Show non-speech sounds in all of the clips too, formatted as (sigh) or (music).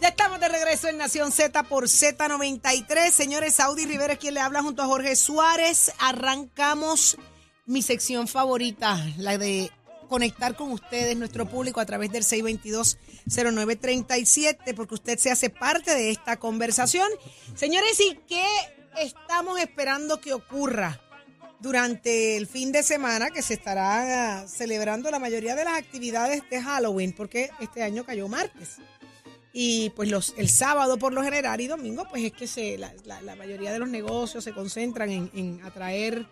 Ya estamos de regreso en Nación Z por Z93. Señores, Saudi Rivera quien le habla junto a Jorge Suárez. Arrancamos mi sección favorita, la de conectar con ustedes, nuestro público, a través del 622-0937, porque usted se hace parte de esta conversación. Señores, ¿y qué estamos esperando que ocurra? durante el fin de semana que se estará ah, celebrando la mayoría de las actividades de Halloween, porque este año cayó martes. Y pues los, el sábado por lo general y domingo, pues es que se, la, la- mayoría de los negocios se concentran en, en atraer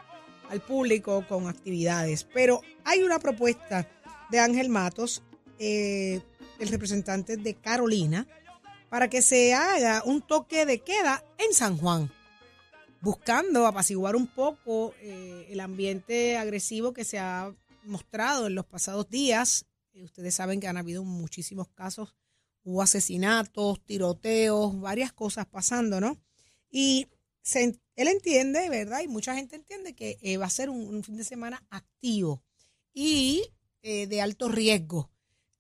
al público con actividades. Pero hay una propuesta de Ángel Matos, eh, el representante de Carolina, para que se haga un toque de queda en San Juan buscando apaciguar un poco eh, el ambiente agresivo que se ha mostrado en los pasados días. Eh, ustedes saben que han habido muchísimos casos, hubo asesinatos, tiroteos, varias cosas pasando, ¿no? Y se- él entiende, ¿verdad? Y mucha gente entiende que eh, va a ser un, un fin de semana activo y eh, de alto riesgo,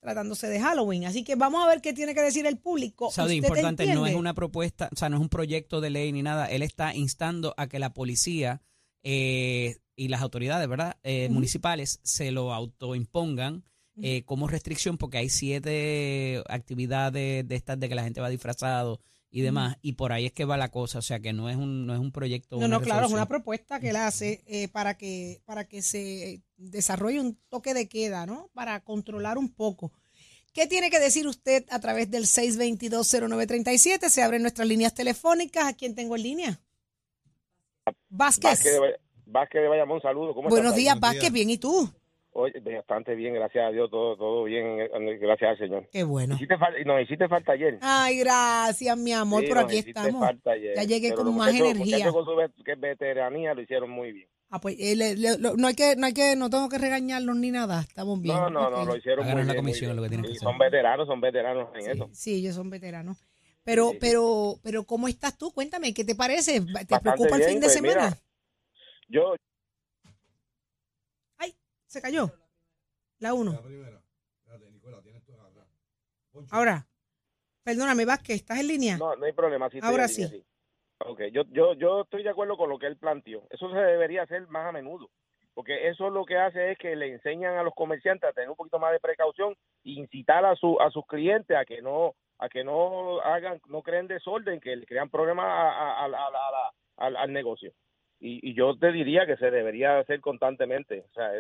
tratándose de Halloween. Así que vamos a ver qué tiene que decir el público. Saudi, ¿Usted importante, no es una propuesta, o sea, no es un proyecto de ley ni nada. Él está instando a que la policía eh, y las autoridades, ¿verdad? Eh. Municipales se lo autoimpongan eh, como restricción porque hay siete actividades de estas de que la gente va disfrazado y demás y por ahí es que va la cosa, o sea que no es un no es un proyecto. No, no, claro, es una propuesta que él hace eh, para que para que se desarrolle un toque de queda, ¿no? Para controlar un poco. ¿Qué tiene que decir usted a través del 6220937? Se abren nuestras líneas telefónicas. ¿A quién tengo en línea? Vázquez. Vázquez de, Vázquez de Bayamón, saludos. ¿Cómo Buenos estás, días, Vázquez? Vázquez. Bien, ¿y tú? Oye, bastante bien, gracias a Dios, todo, todo bien, eh, gracias al Señor. Qué bueno. Hiciste nos hiciste falta ayer. Ay, gracias, mi amor, Sí, por aquí estamos. falta ayer. Ya llegué con más muchachos- energía. muchachos con su vet- que veteranía lo hicieron muy bien. Ah, pues eh, le- le- lo- no hay que, no hay que, no tengo que regañarlos ni nada. Estamos bien. No, no, no, lo hicieron muy la bien. muy comisión, bien. lo que tienen que Sí, hacer. Son veteranos, son veteranos en Sí, eso. sí, ellos son veteranos. Pero, Sí. pero, pero, ¿cómo estás tú? Cuéntame, ¿qué te parece? ¿Te Bastante preocupa el bien, fin de pues, semana? mira. Yo, se cayó. La uno. Ahora, perdóname, Vázquez, ¿estás en línea? no, no hay problema. sí Ahora en línea, sí. Ok, yo, yo, yo estoy de acuerdo con lo que él planteó. Eso se debería hacer más a menudo. Porque eso lo que hace es que le enseñan a los comerciantes a tener un poquito más de precaución e incitar a, su, a sus clientes a que no a que no hagan, no creen desorden, que le crean problemas a- a- a la- a la- a la- al, al negocio. Y, y yo te diría que se debería hacer constantemente. O sea,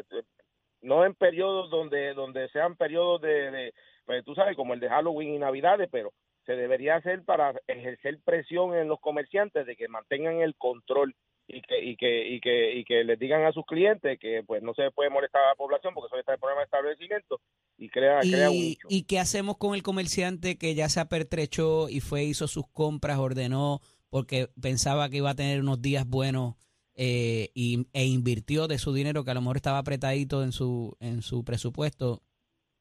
no en periodos donde donde sean periodos de, de pues tú sabes, como el de Halloween y Navidades, pero se debería hacer para ejercer presión en los comerciantes de que mantengan el control y que y que y que y que les digan a sus clientes que pues no se puede molestar a la población porque eso está el problema de establecimiento y crea crea un ¿Y, nicho. ¿Y qué hacemos con el comerciante que ya se apertrechó y fue, hizo sus compras, ordenó, porque pensaba que iba a tener unos días buenos eh, y, e invirtió de su dinero, que a lo mejor estaba apretadito en su, en su presupuesto,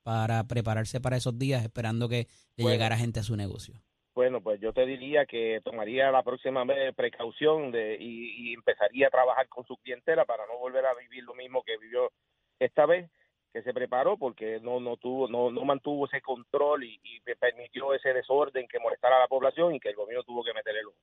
para prepararse para esos días, esperando que le Bueno. llegara gente a su negocio? Bueno, pues yo te diría que tomaría la próxima vez precaución de, y, y empezaría a trabajar con su clientela para no volver a vivir lo mismo que vivió esta vez, que se preparó porque no no tuvo no, no mantuvo ese control y, y permitió ese desorden que molestara a la población y que el gobierno tuvo que meter el ojo.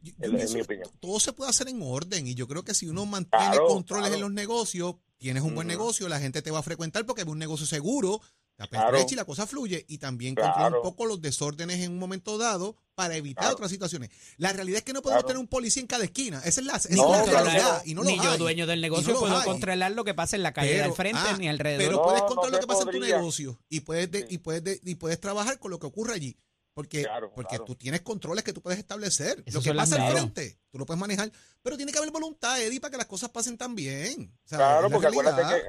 Yo- yo Es- es pienso mi que opinión. Todo se puede hacer en orden y yo creo que si uno mantiene Claro, controles claro. en los negocios, tienes un buen negocio, la gente te va a frecuentar porque es un negocio seguro, te Claro. y la cosa fluye y también controla Claro. un poco los desórdenes en un momento dado para evitar Claro. otras situaciones. La realidad es que no podemos Claro. tener un policía en cada esquina, esa es la, esa Ni, es la no, controlar- realidad y no lo ni yo, hay. dueño del negocio, no puedo hay. controlar lo que pasa en la calle Pero- del frente ah, ni alrededor. Pero No, puedes no controlar lo que pasa en tu negocio y puedes, de- Sí. y, puedes de- y puedes trabajar con lo que ocurre allí. Porque, Claro, porque claro. tú tienes controles que tú puedes establecer. Lo que pasa al frente, tú lo puedes manejar. Pero tiene que haber voluntad, Eddie, para que las cosas pasen tan bien. O sea, Claro, porque acuérdate que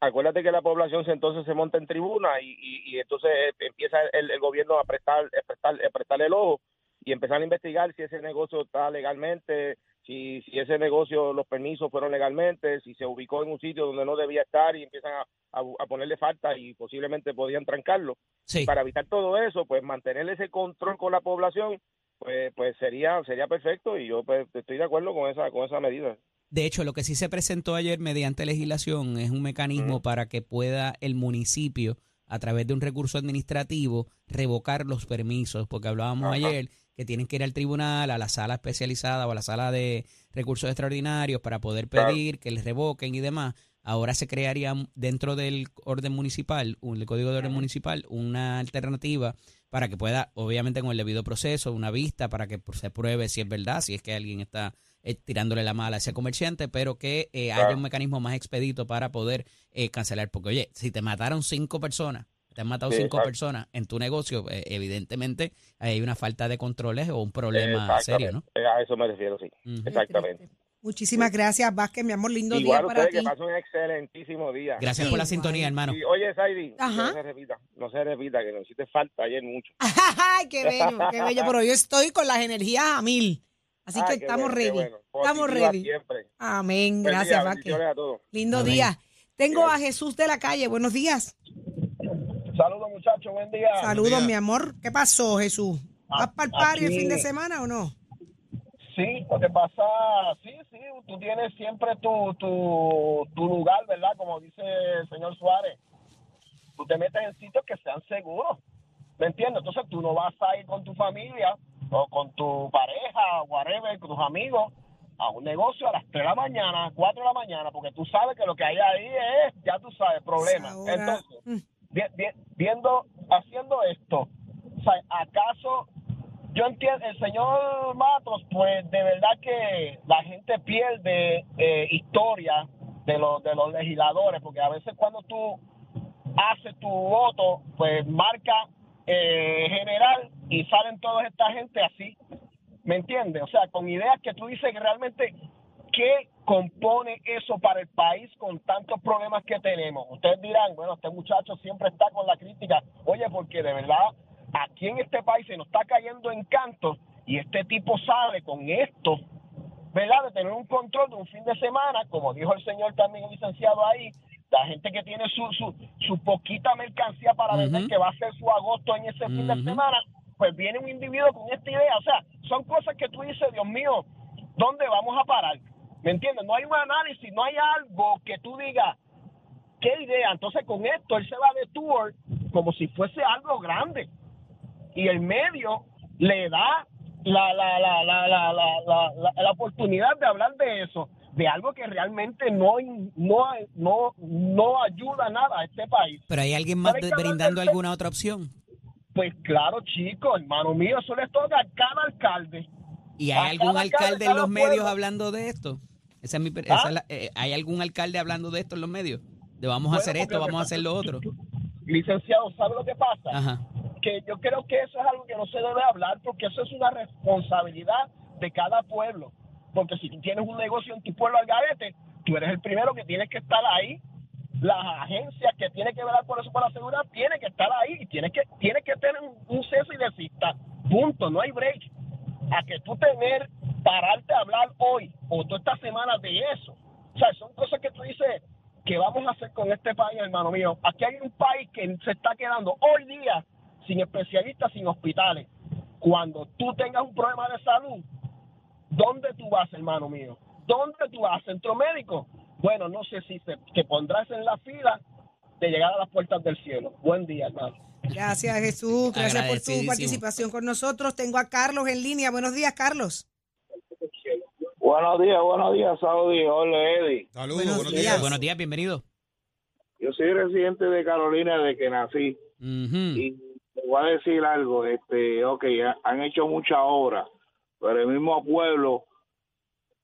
acuérdate que la población se- entonces se monta en tribuna y, y, y entonces eh, empieza el, el gobierno a prestar, a prestar a prestar el ojo y empezar a investigar si ese negocio está legalmente, si, si ese negocio, los permisos fueron legalmente, si se ubicó en un sitio donde no debía estar y empiezan a, a, a ponerle falta y posiblemente podían trancarlo. Sí. Para evitar todo eso, pues mantener ese control con la población, pues, pues sería sería perfecto y yo pues, estoy de acuerdo con esa con esa medida. De hecho, lo que sí se presentó ayer mediante legislación es un mecanismo para que pueda el municipio, a través de un recurso administrativo, revocar los permisos, porque hablábamos ayer que tienen que ir al tribunal, a la sala especializada o a la sala de recursos extraordinarios para poder pedir que les revoquen y demás. Ahora se crearía dentro del orden municipal, un- el código de orden municipal, una alternativa para que pueda, obviamente con el debido proceso, una vista para que se pruebe si es verdad, si es que alguien está eh, tirándole la mala a ese comerciante, pero que eh, haya un mecanismo más expedito para poder eh, cancelar. Porque, oye, si te mataron cinco personas, te han matado Sí, cinco exacto. personas en tu negocio, eh, evidentemente hay una falta de controles o un problema serio, ¿no? Exactamente. A eso me refiero, sí. Exactamente. Muchísimas gracias, Vázquez, mi amor. Lindo Igual día para ti. que pasen un excelentísimo día. Gracias Sí, por la igual. sintonía, hermano. Y, oye, Saidi, no se repita, no se repita, que nos hiciste falta ayer mucho. (laughs) Ay, qué bello, (laughs) qué bello. Pero yo estoy con las energías a mil. Así Ay, que estamos ready. bueno. Estamos ready. siempre. Amén. Gracias, Vázquez. Lindo Amén. día. Tengo a Jesús de la calle. Buenos días. Saludos muchachos, buen día. Saludos, día. mi amor. ¿Qué pasó, Jesús? ¿Vas para el party el fin de semana o no? Sí, lo que pasa, sí, sí, tú tienes siempre tu, tu, tu lugar, ¿verdad? Como dice el señor Suárez. Tú te metes en sitios que sean seguros, ¿me entiendes? Entonces tú no vas a ir con tu familia o con tu pareja o whatever, con tus amigos a un negocio a las 3 de la mañana, 4 de la mañana, porque tú sabes que lo que hay ahí es, ya tú sabes, problemas. Ahora, Entonces, mm, viendo, haciendo esto, ¿acaso yo entiendo, el señor Matos, pues de verdad que la gente pierde eh, historia de los, de los legisladores, porque a veces cuando tú haces tu voto, pues marca eh, general y salen toda esta gente así, ¿me entiendes? O sea, con ideas que tú dices que realmente, ¿qué compone eso para el país con tantos problemas que tenemos? Ustedes dirán, bueno, este muchacho siempre está con la crítica, oye, porque de verdad aquí en este país se nos está cayendo en canto y este tipo sale con esto, ¿verdad? De tener un control de un fin de semana, como dijo el señor también, el licenciado ahí, la gente que tiene su, su, su poquita mercancía para vender, Ujú. que va a hacer su agosto en ese fin de semana, pues viene un individuo con esta idea. O sea, son cosas que tú dices, Dios mío, ¿dónde vamos a parar? ¿Me entiendes? No hay un análisis, no hay algo que tú digas, ¿qué idea? Entonces con esto él se va de tour como si fuese algo grande. Y el medio le da la, la, la, la, la, la, la, la- la oportunidad de hablar de eso, de algo que realmente no, no, no, no ayuda nada a este país. Pero hay alguien más hay brindando alguna otra opción. Pues claro, chicos, hermano mío, eso les toca a cada alcalde. ¿Y hay algún cada alcalde en los medios hablando de esto? Esa es mi, pre- ¿Ah? esa es la- eh, ¿Hay algún alcalde hablando de esto en los medios? De vamos a hacer esto, vamos a hacer lo otro. Licenciado, ¿sabe lo que pasa? Ajá. que yo creo que eso es algo que no se debe hablar porque eso es una responsabilidad de cada pueblo. Porque si tú tienes un negocio en tu pueblo al garete, tú eres el primero que tienes que estar ahí. Las agencias que tienen que velar por eso, por la seguridad, tienen que estar ahí y tienes que, tienes que tener un, un ceso y desista. Punto, no hay break. A que tú tener, pararte a hablar hoy o toda esta semana de eso. O sea, son cosas que tú dices, ¿qué vamos a hacer con este país, hermano mío? Aquí hay un país que se está quedando hoy día sin especialistas, sin hospitales. Cuando tú tengas un problema de salud, ¿dónde tú vas, hermano mío? ¿Dónde tú vas? ¿Centro médico? Bueno, no sé si se, te pondrás en la fila de llegar a las puertas del cielo. Buen día, hermano. Gracias, Jesús. Gracias por tu participación con nosotros. Tengo a Carlos en línea. Buenos días, Carlos. Buenos días, buenos días, Saudi. Hola, Eddie. Saludos, Buenos buenos, días. días. Buenos días, bienvenido. Yo soy residente de Carolina desde que nací. Y te voy a decir algo, este, ok, ha- han hecho mucha obra, pero el mismo pueblo,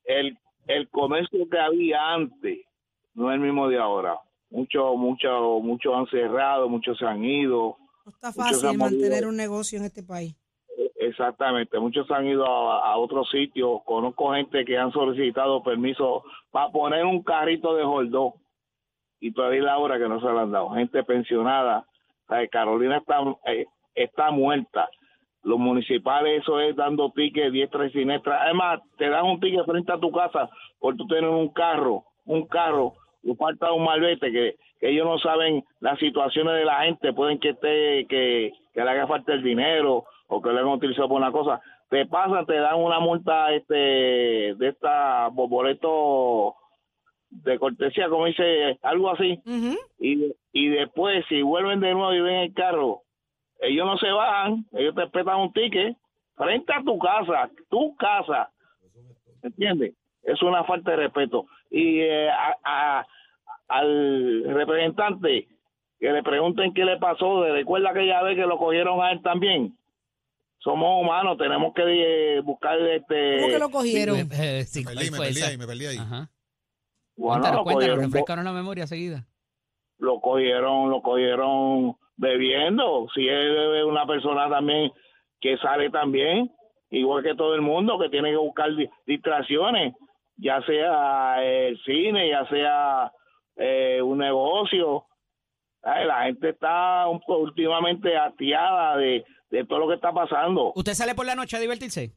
el, el comercio que había antes no es el mismo de ahora. Muchos, muchos, muchos han cerrado, muchos se han ido, No está fácil mantener un negocio en este país. Exactamente, muchos han ido a, otros sitios. Conozco gente que han solicitado permiso para poner un carrito de holdó y todavía la hora que no se lo han dado. Gente pensionada. Carolina está, eh, está muerta. los municipales, eso es dando tickets diestra y siniestra. Además, te dan un ticket frente a tu casa por tú tener un carro, un carro, o falta un malvete que, que ellos no saben las situaciones de la gente, pueden que esté, que, que le haga falta el dinero o que lo hayan utilizado por una cosa. Te pasan, te dan una multa este de esta boleto de cortesía, como dice, algo así. Y, y después, si vuelven de nuevo y ven el carro, ellos no se van, ellos te respetan un ticket frente a tu casa, tu casa. ¿Entiendes? Es una falta de respeto. Y eh, a- a- al representante que le pregunten qué le pasó, recuerda aquella vez que lo cogieron a él también. Somos humanos, tenemos que eh, buscar este. ¿Cómo que lo cogieron? Eh, sí, Me ¿cuál perdí, me fue perdí ahí, me perdí ahí. Ajá. Bueno, cuéntanos, lo cuéntanos, cogieron, refrescanos la memoria seguida. lo cogieron, lo cogieron bebiendo. Si él es una persona también que sale también, igual que todo el mundo, que tiene que buscar di- distracciones, ya sea el cine, ya sea eh, un negocio. Ay, la gente está un últimamente hastiada de, de todo lo que está pasando. ¿Usted sale por la noche a divertirse?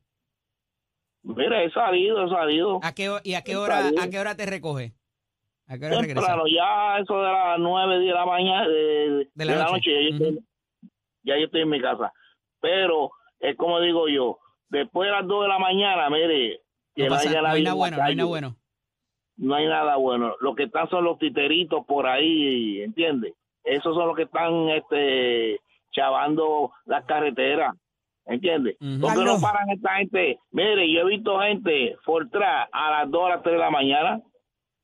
Mira, he salido, he salido. ¿A qué, ¿Y a qué hora a qué hora te recoge? ¿A qué hora regresa? Temprano, ya eso de las nueve, diez de la mañana, de, De la de la noche. noche, ya, yo estoy, ya yo estoy en mi casa. Pero es como digo yo, después de las dos de la mañana, mire, que No, no pasa- no hay nada bueno, no hay nada bueno. no hay nada bueno. Lo que están son los titeritos por ahí, ¿entiendes? Esos son los que están este chavando las carreteras, ¿entiendes? Ujú. ¿Por qué no paran esta gente? Mire, yo he visto gente Fortra a las 2 a las 3 de la mañana.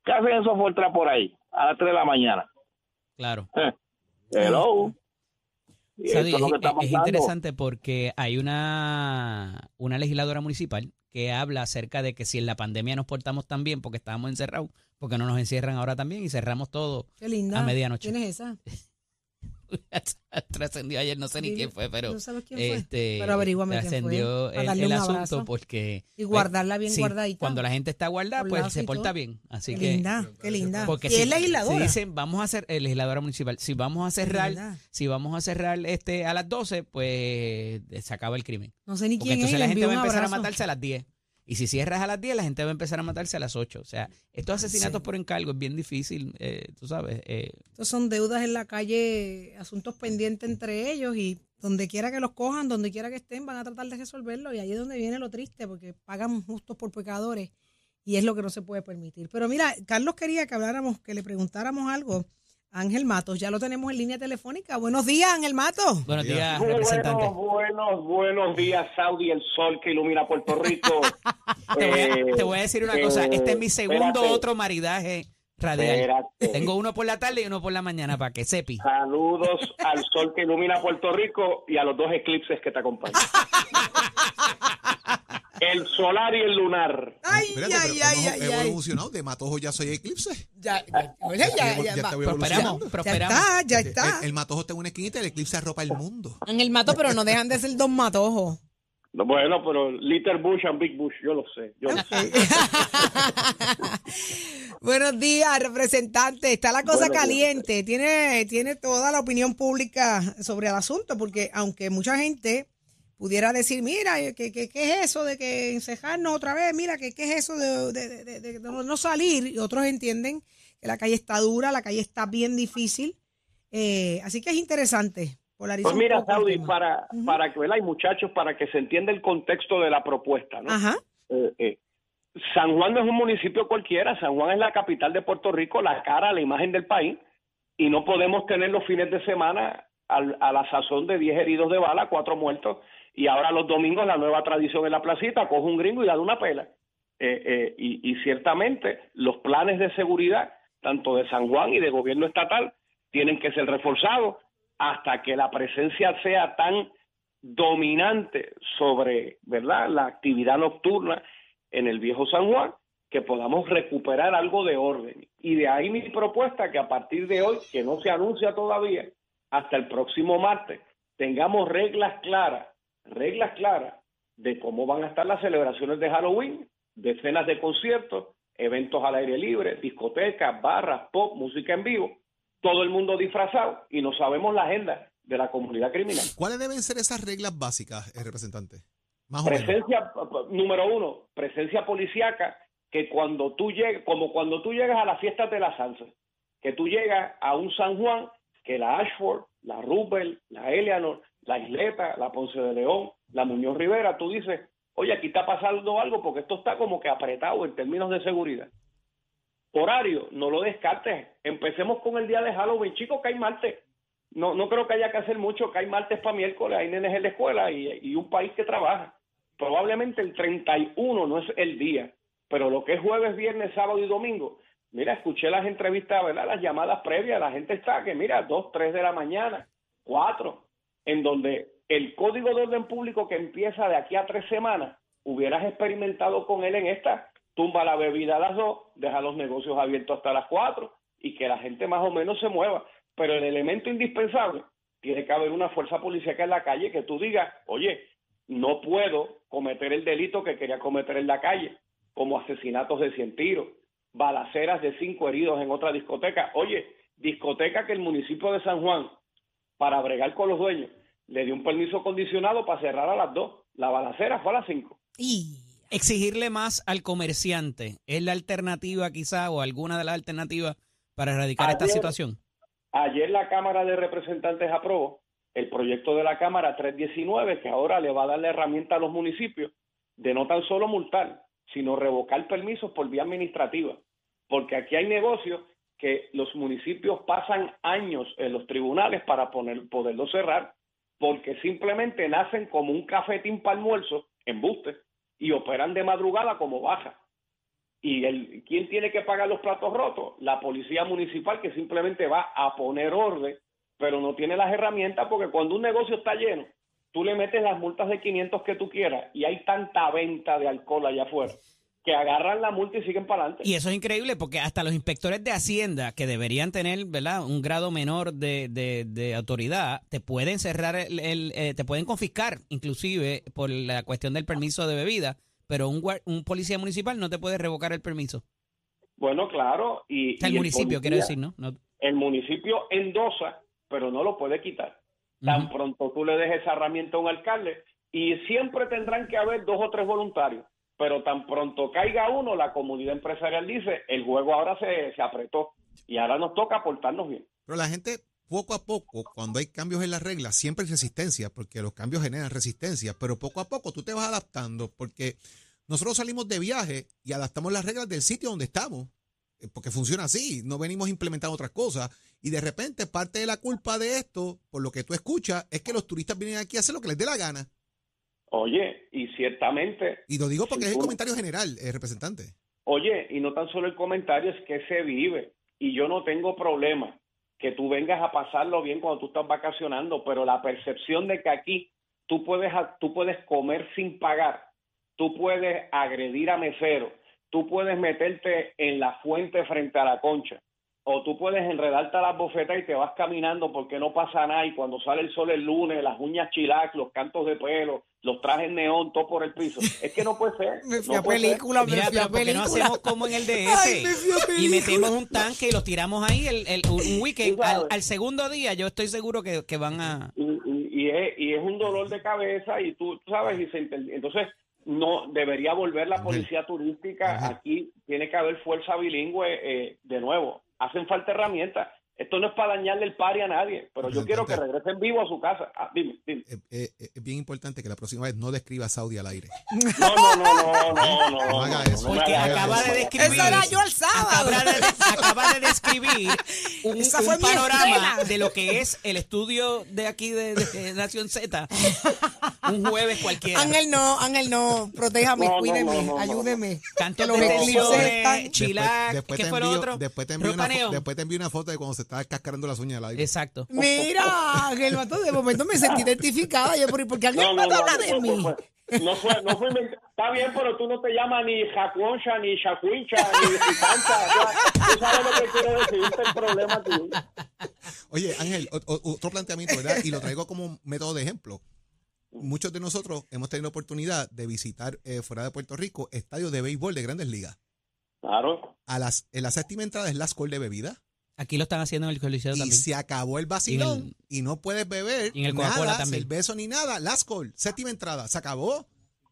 ¿Qué hacen esos Fortra por ahí? A las 3 de la mañana. Claro. Hello. Sadi, eso es es, interesante porque hay una, una legisladora municipal que habla acerca de que si en la pandemia nos portamos tan bien porque estábamos encerrados, porque no nos encierran ahora también y cerramos todo Qué linda. a medianoche. ¿Quién es esa? (laughs) (laughs) trascendió ayer, no sé ni quién fue, pero ¿No sabes quién fue? este Pero averíguame quién fue, trascendió el, asunto porque Y guardarla bien sí, guardadita. cuando la gente está guardada, pues se porta bien. Así Qué que linda, qué linda. porque si, es legisladora. si dicen vamos a hacer el legisladora municipal, si vamos a cerrar, si vamos a cerrar este a las 12, pues se acaba el crimen. no sé ni Porque quién es. entonces la gente va a empezar a matarse a las 10. Y si cierras a las 10, la gente va a empezar a matarse a las 8. O sea, estos asesinatos Sí. por encargo es bien difícil, eh, tú sabes. eh, Estos son deudas en la calle, asuntos pendientes entre ellos y donde quiera que los cojan, donde quiera que estén, van a tratar de resolverlo y ahí es donde viene lo triste porque pagan justos por pecadores y es lo que no se puede permitir. Pero mira, Carlos quería que habláramos, que le preguntáramos algo Ángel Matos. Ya lo tenemos en línea telefónica. Buenos días, Ángel Matos. buenos días, representante. Buenos, buenos, buenos días, Saudi, el sol que ilumina Puerto Rico. (laughs) Te voy, a, Eh, te voy a decir una eh, cosa. Este es mi segundo espérate, otro maridaje radial. espérate. Tengo uno por la tarde y uno por la mañana para que sepi. Saludos al sol que ilumina Puerto Rico y a los dos eclipses que te acompañan. (laughs) el solar y el lunar. Ay, Espérate, ay, pero ay, hemos ay, ay. evolucionado. De Matojo ya soy eclipse. Ya, ya, ya, ya, Ya Prosperamos. Ya prosperamos. está, ya El, está. el Matojo está en una esquinita, el eclipse arropa el mundo. Ángel Matos, pero no dejan de ser dos matojos. Bueno, pero Little Bush and Big Bush, yo lo sé. Yo lo sé. (laughs) Buenos días, representante. Está la cosa Buenos días. caliente. Tiene, tiene toda la opinión pública sobre el asunto, porque aunque mucha gente pudiera decir, mira, ¿qué, qué, qué es eso de que encejarnos otra vez? Mira, ¿qué, qué es eso de, de- de- de- de no salir? Y otros entienden que la calle está dura, la calle está bien difícil. Eh, así que es interesante. Pues mira, Saudi, para, para que, ¿verdad? Y muchachos, para que se entienda el contexto de la propuesta, ¿no? Ajá. Eh, eh, San Juan no es un municipio cualquiera, San Juan es la capital de Puerto Rico, la cara, la imagen del país, y no podemos tener los fines de semana al- a la sazón de 10 heridos de bala, 4 muertos, y ahora los domingos la nueva tradición en la placita, coge un gringo y da una pela. Eh, eh, y, y ciertamente los planes de seguridad, tanto de San Juan y de gobierno estatal, tienen que ser reforzados hasta que la presencia sea tan dominante sobre, ¿verdad?, la actividad nocturna en el viejo San Juan, que podamos recuperar algo de orden. Y de ahí mi propuesta que a partir de hoy, que no se anuncia todavía, hasta el próximo martes, tengamos reglas claras, reglas claras de cómo van a estar las celebraciones de Halloween, decenas de conciertos, eventos al aire libre, discotecas, barras, pop, música en vivo, todo el mundo disfrazado y no sabemos la agenda. de la comunidad criminal. ¿Cuáles deben ser esas reglas básicas, eh, representante? Más o menos. Presencia, número uno, presencia policíaca, que cuando tú llegas, como cuando tú llegas a las fiestas de la salsa, que tú llegas a un San Juan, que la Ashford, la Rubel, la Eleanor, la Isleta, la Ponce de León, la Muñoz Rivera, tú dices, oye, aquí está pasando algo porque esto está como que apretado en términos de seguridad. Horario, no lo descartes. Empecemos con el día de Halloween. Chicos, que hay martes. No, no creo que haya que hacer mucho, que hay martes para miércoles, hay nenes en la escuela y, y un país que trabaja. Probablemente el 31 no es el día, pero lo que es jueves, viernes, sábado y domingo. Mira, escuché las entrevistas, ¿verdad? Las llamadas previas, la gente está que, mira, 2, 3 de la mañana, 4, en donde el código de orden público que empieza de aquí a tres semanas, hubieras experimentado con él en esta, tumba la bebida a las 2, deja los negocios abiertos hasta las 4 y que la gente más o menos se mueva. Pero el elemento indispensable tiene que haber una fuerza policíaca en la calle que tú digas, oye, no puedo cometer el delito que quería cometer en la calle, como asesinatos de 100 tiros, balaceras de cinco heridos en otra discoteca. Oye, discoteca que el municipio de San Juan, para bregar con los dueños, le dio un permiso condicionado para cerrar a las dos. La balacera fue a las cinco. Y Exigirle más al comerciante es la alternativa quizá o alguna de las alternativas para erradicar esta situación. Ayer la Cámara de Representantes aprobó el proyecto de la Cámara 319 que ahora le va a dar la herramienta a los municipios de no tan solo multar, sino revocar permisos por vía administrativa. Porque aquí hay negocios que los municipios pasan años en los tribunales para poner, poderlo cerrar, porque simplemente nacen como un cafetín para almuerzo, embuste, y operan de madrugada como baja. ¿Y el, quién tiene que pagar los platos rotos? La policía municipal que simplemente va a poner orden, pero no tiene las herramientas porque cuando un negocio está lleno, tú le metes las multas de 500 que tú quieras y hay tanta venta de alcohol allá afuera que agarran la multa y siguen para adelante. Y eso es increíble porque hasta los inspectores de Hacienda, que deberían tener ¿verdad? un grado menor de, de- de autoridad, te pueden cerrar, el, el, eh, te pueden confiscar, inclusive por la cuestión del permiso de bebida, pero un, un policía municipal no te puede revocar el permiso. Bueno, claro. Y, O sea, el y municipio, quiero policía- decir, ¿no? No- El municipio endosa, pero no lo puede quitar. Tan pronto tú le dejes esa herramienta a un alcalde y siempre tendrán que haber dos o tres voluntarios. Pero tan pronto caiga uno, la comunidad empresarial dice, el juego ahora se, se apretó y ahora nos toca portarnos bien. Pero la gente, poco a poco, cuando hay cambios en las reglas, siempre hay resistencia, porque los cambios generan resistencia, pero poco a poco tú te vas adaptando, porque nosotros salimos de viaje y adaptamos las reglas del sitio donde estamos, eh, porque funciona así, no venimos implementando otras cosas, y de repente parte de la culpa de esto, por lo que tú escuchas, es que los turistas vienen aquí a hacer lo que les dé la gana. Oye, y ciertamente, Y lo digo porque es el tú- comentario general, eh, representante. oye, y no tan solo el comentario, es que se vive. Y yo no tengo problema que tú vengas a pasarlo bien cuando tú estás vacacionando, pero la percepción de que aquí tú puedes, tú puedes comer sin pagar, tú puedes agredir a mesero, tú puedes meterte en la fuente frente a la concha, o tú puedes enredarte a las bofetas y te vas caminando porque no pasa nada y cuando sale el sol el lunes, las uñas chilac, los cantos de pelo, los trajes neón, todo por el piso. Es que no puede ser. (laughs) me fui no a película, me fui a pero ¿por qué no película. hacemos como en el (laughs) DF? Ay, me y película. metemos un tanque y los tiramos ahí el, el- un weekend. Al, al segundo día yo estoy seguro que, que van a... y, y- y es, y es un dolor de cabeza y tú, tú sabes y se entonces no debería volver la policía turística aquí tiene que haber fuerza bilingüe eh, de nuevo hacen falta herramientas esto no es para dañarle el pari a nadie pero yo quiero que regresen vivo a su casa Ah, dime, dime. Eh, eh, eh, es bien importante que la próxima vez no describa a Saudi al aire. no no no no no no No haga eso. Porque acaba de describir... Eso era yo el sábado. Acaba de, describir un, Esa un fue mi panorama de lo que es el estudio de aquí de, de Nación Z un jueves cualquiera. Ángel no, Ángel no, protéjame, cuídeme, no, no, no. ayúdeme. Cantos Que los eclipses chilac, Después ¿qué te fue lo otro? Después después te envío una foto de cuando se estaba cascarando las uñas al aire. Exacto. (laughs) Mira, Ángel Mato, de momento me sentí identificada. Yo, ¿por qué Ángel no, no, no, habla no, de no, mí? no fue, no fue, no fue invent- Está bien, pero tú no te llamas ni Jacuoncha, ni Chacuincha, ni Cicancha. Tú sabes lo que quiero decir, este es el problema tuyo. Oye, Ángel, otro planteamiento, ¿verdad? Y lo traigo como método de ejemplo. Muchos de nosotros hemos tenido la oportunidad de visitar eh, fuera de Puerto Rico estadios de béisbol de grandes ligas. Claro. A las, en la séptima entrada es la score de bebida. Aquí lo están haciendo en el Coliseo Y también. se acabó el vacilón y, no puedes beber y en el nada, también. cerveza ni nada. Last call, séptima entrada, se acabó.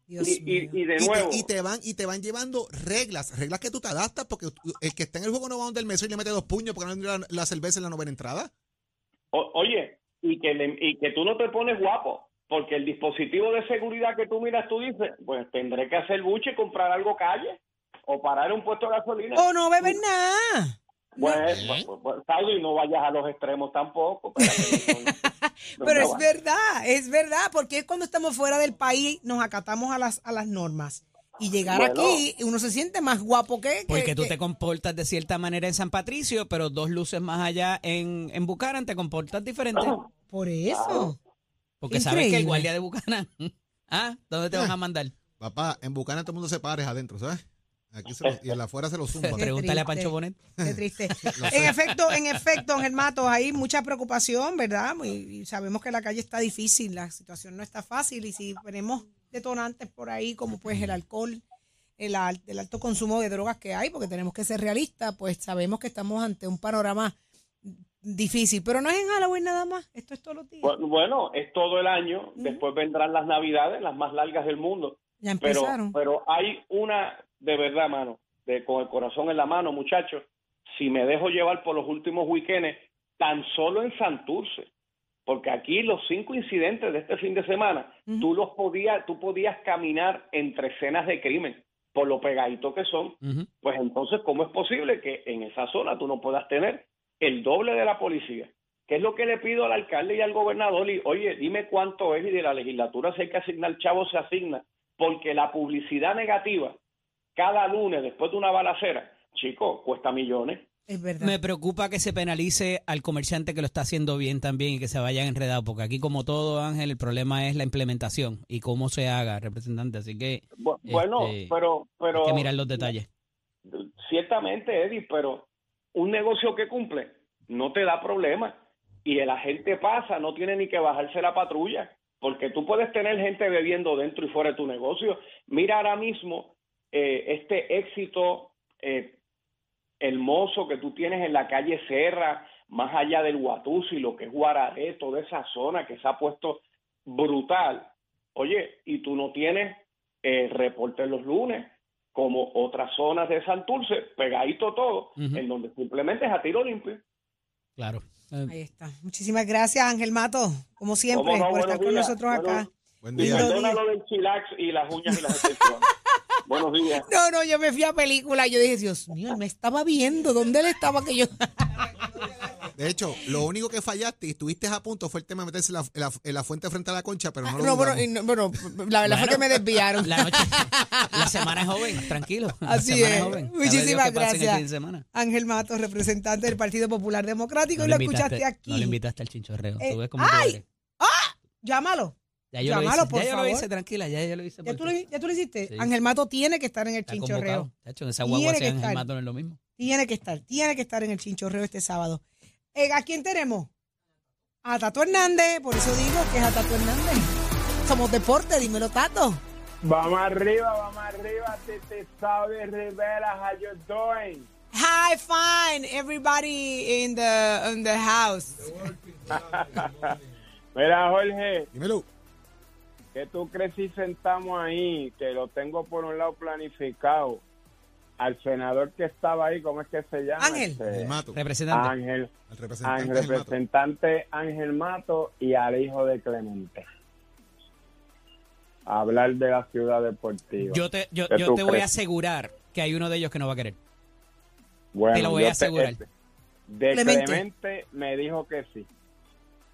Dios Y, mío. y, y de Y nuevo, te, y te van y te van llevando reglas, reglas que tú te adaptas porque el que está en el juego no va donde el mesero y le mete dos puños porque no le la, la cerveza en la novena entrada. o- oye, y que, le- y que tú no te pones guapo, porque el dispositivo de seguridad que tú miras, tú dices, pues tendré que hacer buche y comprar algo calle, o parar en un puesto de gasolina. O no beber nada. Pues, pues, pues, pues, Saudi, no vayas a los extremos tampoco. (laughs) no, Pero no es verdad, es verdad, porque es cuando estamos fuera del país nos acatamos a las, a las normas. Y llegar Bueno. aquí, uno se siente más guapo que... que- Porque tú que- te comportas de cierta manera en San Patricio, pero dos luces más allá en, en Bucaran te comportas diferente. Por eso. Porque sabes que el guardia de Bucaran, (laughs) ¿ah? ¿Dónde te van a mandar? Papá, en Bucana todo el mundo se pares adentro, ¿sabes? Aquí (laughs) se lo- y en la afuera se lo zumba. Pregúntale a. Pancho Bonet. Qué triste. (laughs) en efecto, en efecto, Ángel Matos, hay mucha preocupación, ¿verdad? Y, y sabemos que la calle está difícil, la situación no está fácil y si tenemos detonantes por ahí como pues el alcohol, el, al- el alto consumo de drogas que hay, porque tenemos que ser realistas, pues sabemos que estamos ante un panorama difícil, pero no es en Halloween nada más, esto es todos los días. Bu- Bueno, es todo el año, después vendrán las navidades, las más largas del mundo. Ya Pero, empezaron. pero hay una, de verdad, mano, de, con el corazón en la mano, muchachos, si me dejo llevar por los últimos weekends, tan solo en Santurce, porque aquí los cinco incidentes de este fin de semana, tú los podías, tú podías caminar entre escenas de crimen, por lo pegadito que son, pues entonces, ¿cómo es posible que en esa zona tú no puedas tener el doble de la policía? ¿Qué es lo que le pido al alcalde y al gobernador? Y, oye, dime cuánto es y de la legislatura si hay que asignar chavo se asigna, porque la publicidad negativa cada lunes después de una balacera, chico, cuesta millones. Es verdad. Me preocupa que se penalice al comerciante que lo está haciendo bien también y que se vayan enredados, porque aquí como todo, Ángel, el problema es la implementación y cómo se haga, representante. Así que Bu- Bueno, Este, pero, pero hay que mirar los detalles. ciertamente, Eddie, pero un negocio que cumple no te da problema y el agente pasa, no tiene ni que bajarse la patrulla, porque tú puedes tener gente bebiendo dentro y fuera de tu negocio. Mira ahora mismo eh, este éxito eh, hermoso que tú tienes en la calle Serra, más allá del Guatusi, lo que es Guararé, toda esa zona que se ha puesto brutal. Oye, y tú no tienes eh, reportes los lunes, como otras zonas de Santurce, pegadito todo, en donde simplemente es a tiro limpio. Claro. Eh, Ahí está. Muchísimas gracias, Ángel Mato, como siempre, por estar Buenos con días. nosotros acá. Buen día. Perdona lo del chilax y las uñas y las. (laughs) Buenos días. No, no, yo me fui a película y yo dije, Dios mío, él me estaba viendo. ¿Dónde él estaba que yo? (laughs) De hecho, lo único que fallaste y estuviste a punto fue el tema de meterse en la, en la- en la fuente frente a la concha, pero no lo No, bueno, dudamos. y no, bueno, la verdad fue que me desviaron. La noche, la semana es joven, (laughs) tranquilo. Así es. joven. Muchísimas gracias. de. Ángel Matos, representante del Partido Popular Democrático, No y lo escuchaste aquí. No le invitaste al chinchorreo. Eh, tú ves cómo ¡ay! eres. Llámalo. Ya yo lo llámalo, hice, por ya yo lo hice, tranquila, ya yo lo hice. ¿Ya por tú, lo, ¿Ya tú lo hiciste? Sí. Ángel Mato tiene que estar en el Está chinchorreo. convocado. Tacho, en esa Tiene guagua que ese Ángel estar. Mato no es lo mismo. Tiene que estar, tiene que estar en el chinchorreo este sábado. Eh, ¿A quién tenemos? A Tato Hernández, por eso digo que es a Tato Hernández. Somos deporte, dímelo, Tato. Vamos arriba, vamos arriba, Tete Saudi Rivera, how you doing? Hi, fine, everybody in the, in the house. (laughs) Mira, Jorge, Dímelo. ¿qué tú crees si sentamos ahí, que lo tengo por un lado planificado, al senador que estaba ahí, ¿cómo es que se llama? Ángel. Este, mato. Representante. Ángel, El representante. Ángel, Ángel Mato. representante Ángel Mato y al hijo de Clemente. Hablar de la ciudad deportiva. Yo te, yo, ¿Qué yo te voy a asegurar que hay uno de ellos que no va a querer. Bueno, te lo voy a asegurar. este, de Clemente. Clemente. me dijo que sí.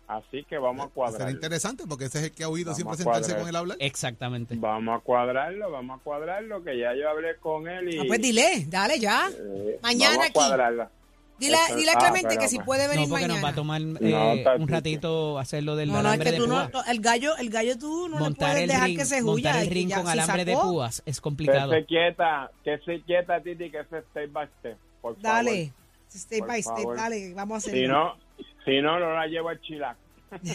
Así que vamos a Será cuadrarlo. interesante porque ese es el que ha oído Vamos siempre sentarse cuadrar. con él a hablar. Exactamente. Vamos a cuadrarlo, vamos a cuadrarlo, que ya yo hablé con él y Ah, pues dile, dale ya. eh, mañana vamos a aquí. cuadrarla. Dile, Eso- dile a ah, Clemente que si puede No, venir porque nos va a mañana. tomar No, eh, un ratito hacerlo del No, no, es alambre que de tú no, púas. el gallo, el gallo tú no le montar puedes el dejar ring, que se huya. montar el que ring ya, con si alambre de púas es Que complicado. se quieta, que se quieta, Titi, que se step by step, por favor. Dale, step Por by step, favor. dale, vamos a hacerlo. Si no, si no, no la llevo al chilaco. (laughs)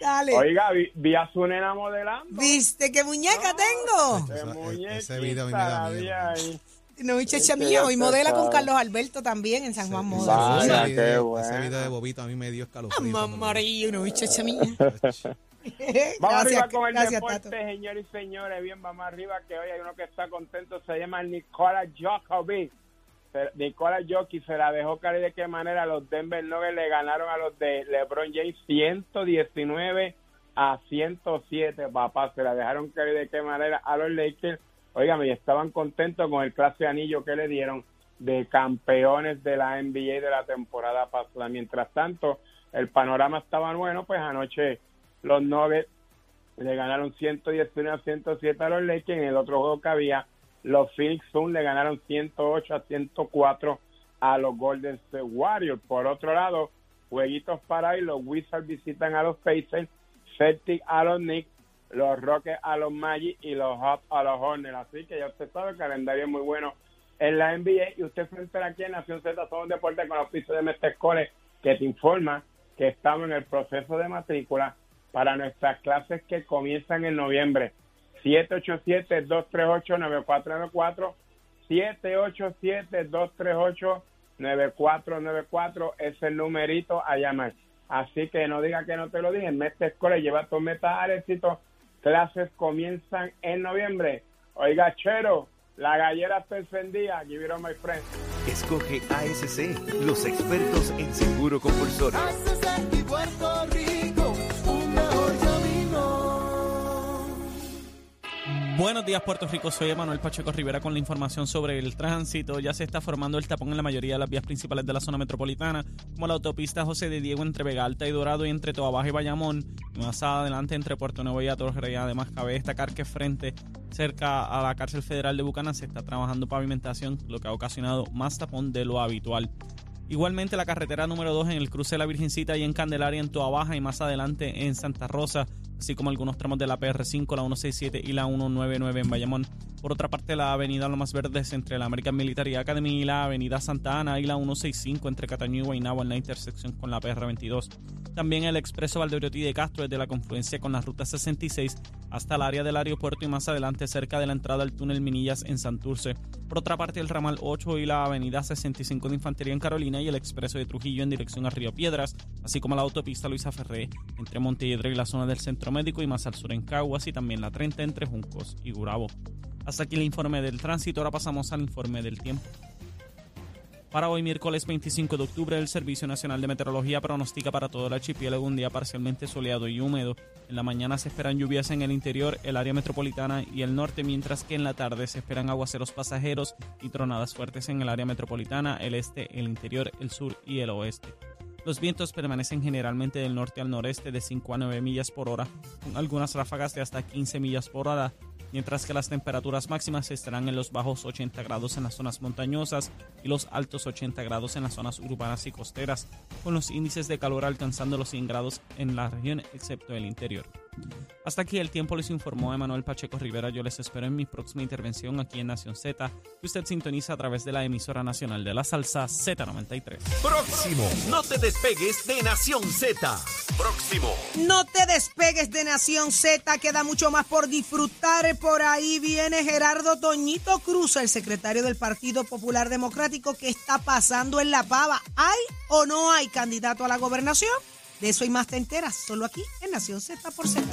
dale. Oiga, vi, vi a su nena modelando. ¿Viste qué muñeca tengo? Qué Esa- muñequita ese video me da miedo. No, y Checha Sí, hoy te modela con. Carlos Alberto también en San Juan Ese- Moda. Vaya, ese video, bueno. ese video de Bobito a mí me dio escalofrío. Mamá. María, no, y Checha mía. (laughs) Vamos arriba con el gracias, deporte, Tato. señores y señores. Bien, vamos arriba, que hoy hay uno que está contento. Se llama Nicola Djokovic. Nicola Jokic se la dejó caer de qué manera. Los Denver Nuggets le ganaron a los de LeBron James 119 a 107, papá. Se la dejaron caer de qué manera a los Lakers. Óigame, y estaban contentos con el clase de anillo que le dieron de campeones de la NBA de la temporada pasada. Mientras tanto, el panorama estaba bueno, pues anoche los Nuggets le ganaron 119 a 107 a los Lakers. En el otro juego que había, los Phoenix Suns le ganaron 108 a 104 a los Golden State Warriors. Por otro lado, jueguitos para ahí, los Wizards visitan a los Pacers, Celtics a los Knicks, los Rockets a los Magic y los Hawks a los Hornets. Así que ya usted sabe, el calendario muy bueno en la NBA y usted se entera aquí en Nación Z, somos deportes con los pisos de Mestre que te informa que estamos en el proceso de matrícula para nuestras clases que comienzan en noviembre. 787-238-9494, 787-238-9494 es el numerito a llamar. Así que no diga que no te lo dije, en Mestre Escuela lleva tu meta al éxito. Clases comienzan en noviembre. Oiga, Chero, la gallera está encendida. Give it on, my friend. Escoge ASC, los expertos en seguro compulsorio. Buenos días, Puerto Rico. Soy Emanuel Pacheco Rivera con la información sobre el tránsito. Ya se está formando el tapón en la mayoría de las vías principales de la zona metropolitana, como la autopista José de Diego entre Vega Alta y Dorado y entre Toa Baja y Bayamón. Más adelante entre Puerto Nuevo y Atorrey. Además, cabe destacar que frente cerca a la cárcel federal de Bucanan se está trabajando pavimentación, lo que ha ocasionado más tapón de lo habitual. Igualmente la carretera número 2 en el cruce de la Virgencita y en Candelaria en Toa Baja y más adelante en Santa Rosa, así como algunos tramos de la PR5, la 167 y la 199 en Bayamón. Por otra parte, la avenida Lomas Verdes entre la American Military Academy y la avenida Santa Ana y la 165 entre Cataño y Guaynabo en la intersección con la PR22. También el expreso Valdeoriotti de Castro desde la confluencia con la ruta 66 hasta el área del aeropuerto y más adelante cerca de la entrada al túnel Minillas en Santurce. Por otra parte, el ramal 8 y la avenida 65 de Infantería en Carolina y el expreso de Trujillo en dirección a Río Piedras, así como la autopista Luisa Ferré entre Montelledre y la zona del Médico y más al sur en Caguas y también la 30 entre Juncos y Gurabo. Hasta aquí el informe del tránsito, ahora pasamos al informe del tiempo. Para hoy, miércoles 25 de octubre, el Servicio Nacional de Meteorología pronostica para todo el archipiélago un día parcialmente soleado y húmedo. En la mañana se esperan lluvias en el interior, el área metropolitana y el norte, mientras que en la tarde se esperan aguaceros pasajeros y tronadas fuertes en el área metropolitana, el este, el interior, el sur y el oeste. Los vientos permanecen generalmente del norte al noreste de 5 a 9 millas por hora, con algunas ráfagas de hasta 15 millas por hora, mientras que las temperaturas máximas estarán en los bajos 80 grados en las zonas montañosas y los altos 80 grados en las zonas urbanas y costeras, con los índices de calor alcanzando los 100 grados en la región excepto el interior. Hasta aquí el tiempo les informó Emanuel Pacheco Rivera. Yo les espero en mi próxima intervención aquí en Nación Z, que usted sintoniza a través de la emisora nacional de la salsa Z93. Próximo. No te despegues de Nación Z. Próximo. No te despegues de Nación Z, queda mucho más por disfrutar. Por ahí viene Gerardo Toñito Cruz, el secretario del Partido Popular Democrático. ¿Qué está pasando en La Pava? ¿Hay o no hay candidato a la gobernación? De eso y más te enteras solo aquí en Nación Z por Z.